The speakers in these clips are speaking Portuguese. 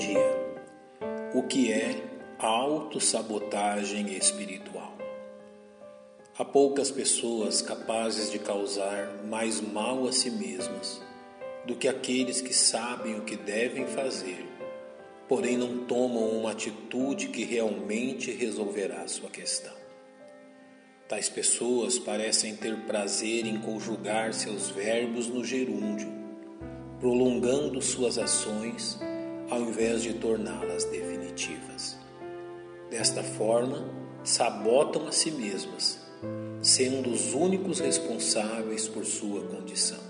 dia. O que é autossabotagem espiritual? Há poucas pessoas capazes de causar mais mal a si mesmas do que aqueles que sabem o que devem fazer, porém não tomam uma atitude que realmente resolverá sua questão. Tais pessoas parecem ter prazer em conjugar seus verbos no gerúndio, prolongando suas ações ao invés de torná-las definitivas. Desta forma, sabotam a si mesmas, sendo os únicos responsáveis por sua condição.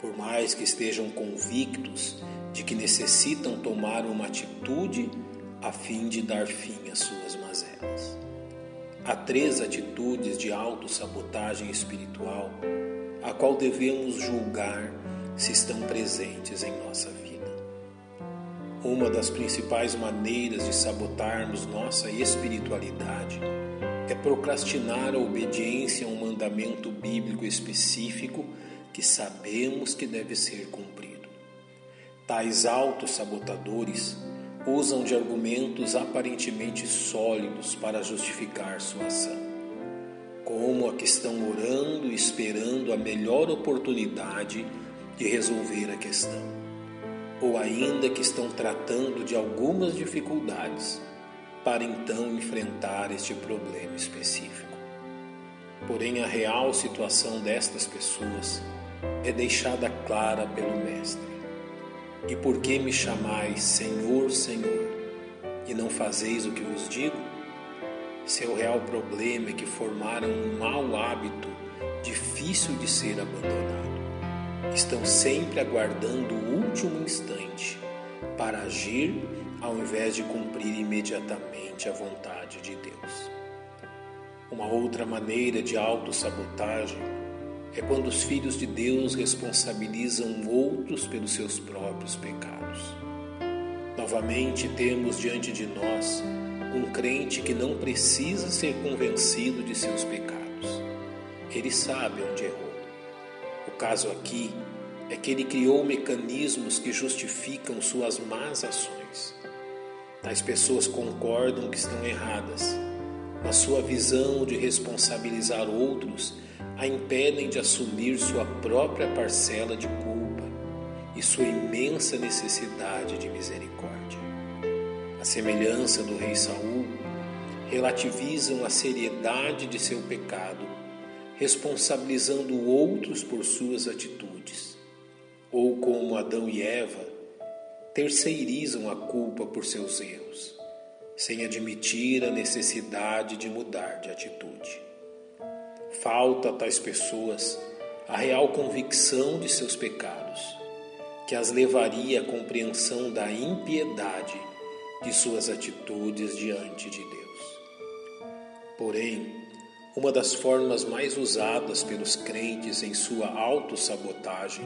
Por mais que estejam convictos de que necessitam tomar uma atitude a fim de dar fim às suas mazelas. Há três atitudes de autossabotagem espiritual a qual devemos julgar se estão presentes em nossa vida. Uma das principais maneiras de sabotarmos nossa espiritualidade é procrastinar a obediência a um mandamento bíblico específico que sabemos que deve ser cumprido. Tais autossabotadores usam de argumentos aparentemente sólidos para justificar sua ação, como a que estão orando e esperando a melhor oportunidade de resolver a questão ou ainda que estão tratando de algumas dificuldades para então enfrentar este problema específico. Porém, a real situação destas pessoas é deixada clara pelo Mestre. E por que me chamais Senhor, Senhor, e não fazeis o que vos digo? Seu real problema é que formaram um mau hábito difícil de ser abandonado estão sempre aguardando o último instante para agir ao invés de cumprir imediatamente a vontade de Deus. Uma outra maneira de autossabotagem é quando os filhos de Deus responsabilizam outros pelos seus próprios pecados. Novamente temos diante de nós um crente que não precisa ser convencido de seus pecados. Ele sabe onde errou o caso aqui é que ele criou mecanismos que justificam suas más ações. Tais pessoas concordam que estão erradas, mas sua visão de responsabilizar outros a impedem de assumir sua própria parcela de culpa e sua imensa necessidade de misericórdia. A semelhança do rei Saul, relativizam a seriedade de seu pecado responsabilizando outros por suas atitudes, ou como Adão e Eva, terceirizam a culpa por seus erros, sem admitir a necessidade de mudar de atitude. Falta a tais pessoas a real convicção de seus pecados, que as levaria à compreensão da impiedade de suas atitudes diante de Deus. Porém, uma das formas mais usadas pelos crentes em sua autossabotagem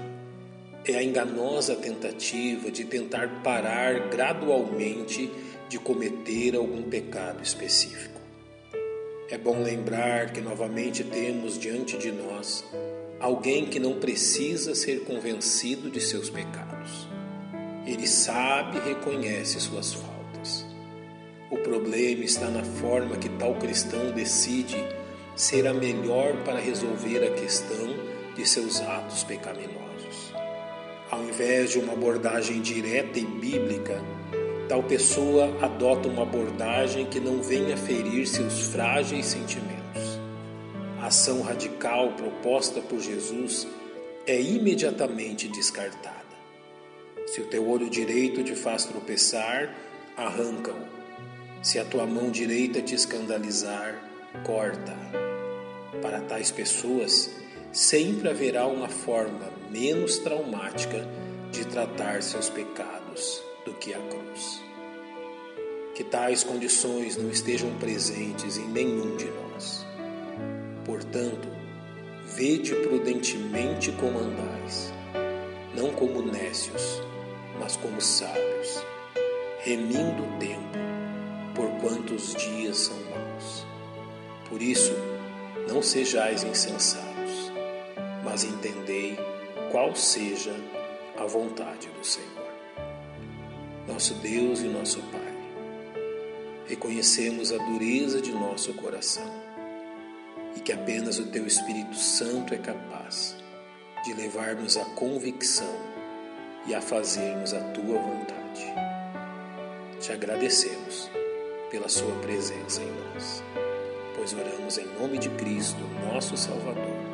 é a enganosa tentativa de tentar parar gradualmente de cometer algum pecado específico. É bom lembrar que novamente temos diante de nós alguém que não precisa ser convencido de seus pecados. Ele sabe e reconhece suas faltas. O problema está na forma que tal cristão decide será melhor para resolver a questão de seus atos pecaminosos. Ao invés de uma abordagem direta e bíblica, tal pessoa adota uma abordagem que não venha ferir seus frágeis sentimentos. A ação radical proposta por Jesus é imediatamente descartada. Se o teu olho direito te faz tropeçar, arranca-o. Se a tua mão direita te escandalizar, corta. Para tais pessoas, sempre haverá uma forma menos traumática de tratar seus pecados do que a cruz. Que tais condições não estejam presentes em nenhum de nós. Portanto, vede prudentemente como andais, não como nécios, mas como sábios, remindo o tempo, porquanto os dias são maus. Por isso, não sejais insensatos, mas entendei qual seja a vontade do Senhor. nosso Deus e nosso Pai. Reconhecemos a dureza de nosso coração e que apenas o Teu Espírito Santo é capaz de levar-nos à convicção e a fazermos a Tua vontade. Te agradecemos pela Sua presença em nós, pois oramos em nome de Cristo, nosso Salvador.